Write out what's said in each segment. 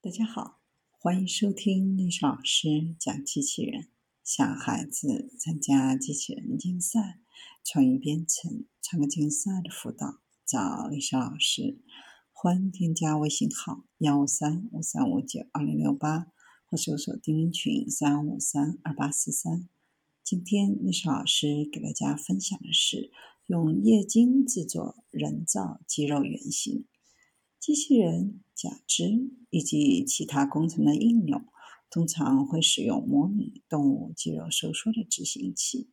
大家好，欢迎收听历史老师讲机器人。小孩子参加机器人竞赛、创意编程、创客竞赛的辅导，找历史老师。欢迎添加微信号幺五三五三五九二零六八，或搜索钉钉群三五三二八四三。今天历史老师给大家分享的是用液晶制作人造肌肉原型。机器人、假肢以及其他工程的应用，通常会使用模拟动物肌肉收缩的执行器。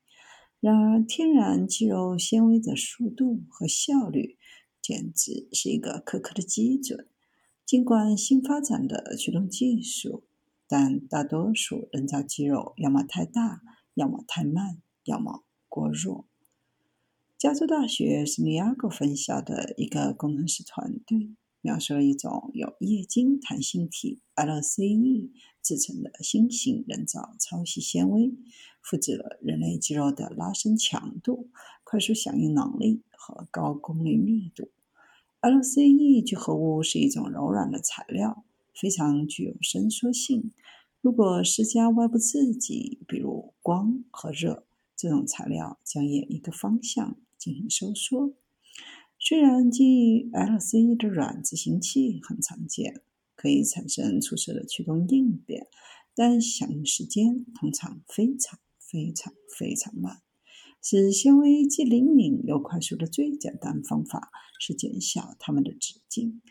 然而，天然肌肉纤维的速度和效率简直是一个苛刻的基准。尽管新发展的驱动技术，但大多数人造肌肉要么太大，要么太慢，要么过弱。加州大学圣地亚哥分校的一个工程师团队。描述了一种由液晶弹性体 （LCE） 制成的新型人造超细纤维，复制了人类肌肉的拉伸强度、快速响应能力和高功率密度。LCE 聚合物是一种柔软的材料，非常具有伸缩性。如果施加外部刺激，比如光和热，这种材料将沿一个方向进行收缩。虽然基于 LCE 的软执行器很常见，可以产生出色的驱动应变，但响应时间通常非常非常非常慢。使纤维既灵敏又快速的最简单方法是减小它们的直径。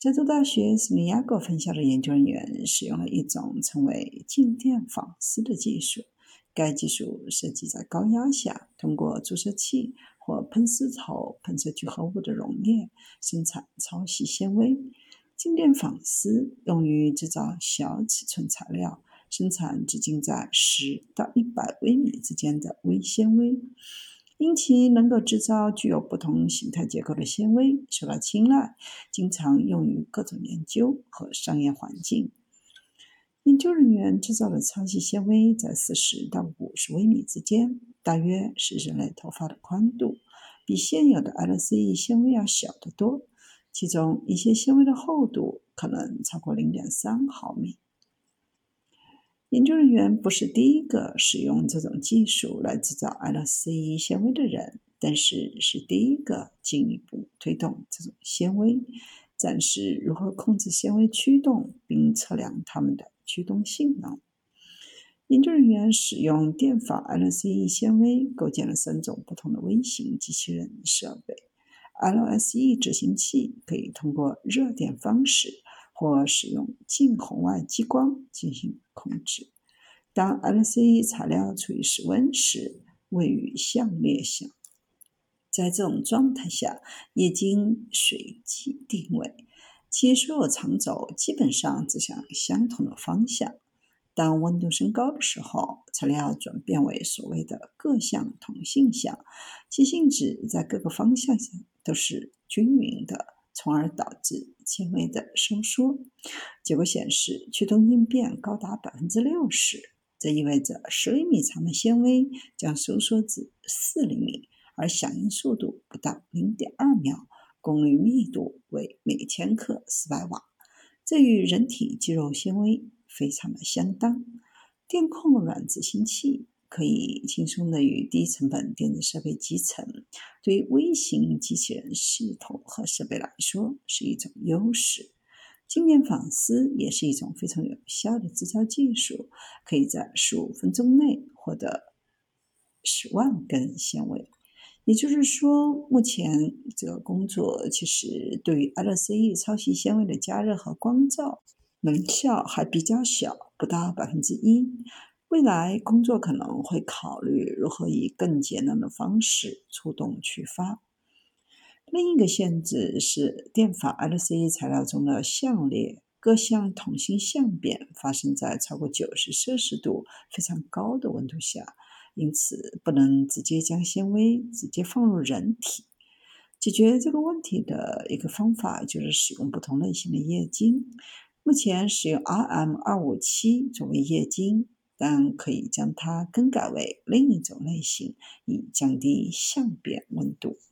加州大学斯米亚戈分校的研究人员使用了一种称为静电纺丝的技术，该技术设计在高压下通过注射器。或喷丝头喷射聚合物的溶液生产超细纤维。静电纺丝用于制造小尺寸材料，生产直径在十到一百微米之间的微纤维。因其能够制造具有不同形态结构的纤维，受到青睐，经常用于各种研究和商业环境。研究人员制造的超细纤维在四十到五十微米之间，大约是人类头发的宽度，比现有的 LCE 纤维要小得多。其中一些纤维的厚度可能超过零点三毫米。研究人员不是第一个使用这种技术来制造 LCE 纤维的人，但是是第一个进一步推动这种纤维，展示如何控制纤维驱动，并测量它们的。驱动性能。研究人员使用电法 LCE 纤维构建了三种不同的微型机器人设备。LSE 执行器可以通过热电方式或使用近红外激光进行控制。当 LCE 材料处于室温时，位于相列下。在这种状态下，液晶随机定位。其所有长轴基本上指向相同的方向。当温度升高的时候，材料转变为所谓的各项同性相，其性质在各个方向上都是均匀的，从而导致纤维的收缩。结果显示，驱动应变高达百分之六十，这意味着十厘米长的纤维将收缩至四厘米，而响应速度不到零点二秒。功率密度为每千克四百瓦，这与人体肌肉纤维非常的相当。电控软执行器可以轻松的与低成本电子设备集成，对微型机器人系统和设备来说是一种优势。静电纺丝也是一种非常有效的制造技术，可以在十五分钟内获得十万根纤维。也就是说，目前这个工作其实对于 LCE 超细纤维的加热和光照能效还比较小，不到百分之一。未来工作可能会考虑如何以更节能的方式出动去发。另一个限制是，电法 LCE 材料中的相列各项同心相变发生在超过九十摄氏度非常高的温度下。因此，不能直接将纤维直接放入人体。解决这个问题的一个方法就是使用不同类型的液晶。目前使用 RM 二五七作为液晶，但可以将它更改为另一种类型，以降低相变温度。